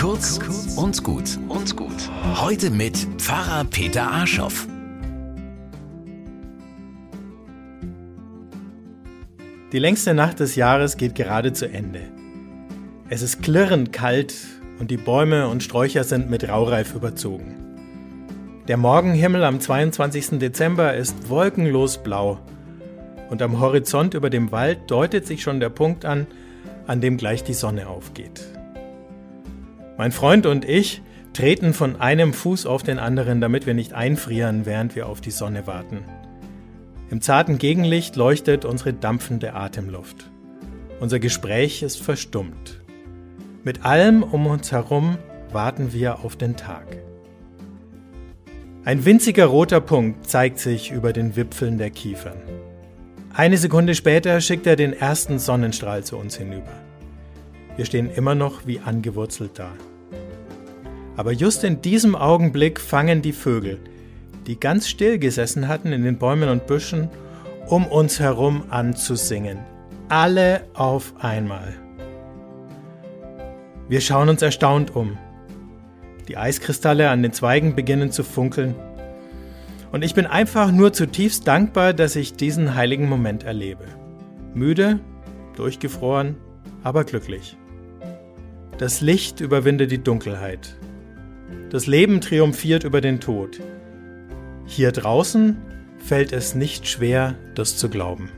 Kurz und gut und gut. Heute mit Pfarrer Peter Arschoff. Die längste Nacht des Jahres geht gerade zu Ende. Es ist klirrend kalt und die Bäume und Sträucher sind mit Raureif überzogen. Der Morgenhimmel am 22. Dezember ist wolkenlos blau und am Horizont über dem Wald deutet sich schon der Punkt an, an dem gleich die Sonne aufgeht. Mein Freund und ich treten von einem Fuß auf den anderen, damit wir nicht einfrieren, während wir auf die Sonne warten. Im zarten Gegenlicht leuchtet unsere dampfende Atemluft. Unser Gespräch ist verstummt. Mit allem um uns herum warten wir auf den Tag. Ein winziger roter Punkt zeigt sich über den Wipfeln der Kiefern. Eine Sekunde später schickt er den ersten Sonnenstrahl zu uns hinüber. Wir stehen immer noch wie angewurzelt da. Aber just in diesem Augenblick fangen die Vögel, die ganz still gesessen hatten in den Bäumen und Büschen, um uns herum an zu singen. Alle auf einmal. Wir schauen uns erstaunt um. Die Eiskristalle an den Zweigen beginnen zu funkeln. Und ich bin einfach nur zutiefst dankbar, dass ich diesen heiligen Moment erlebe. Müde, durchgefroren, aber glücklich. Das Licht überwindet die Dunkelheit. Das Leben triumphiert über den Tod. Hier draußen fällt es nicht schwer, das zu glauben.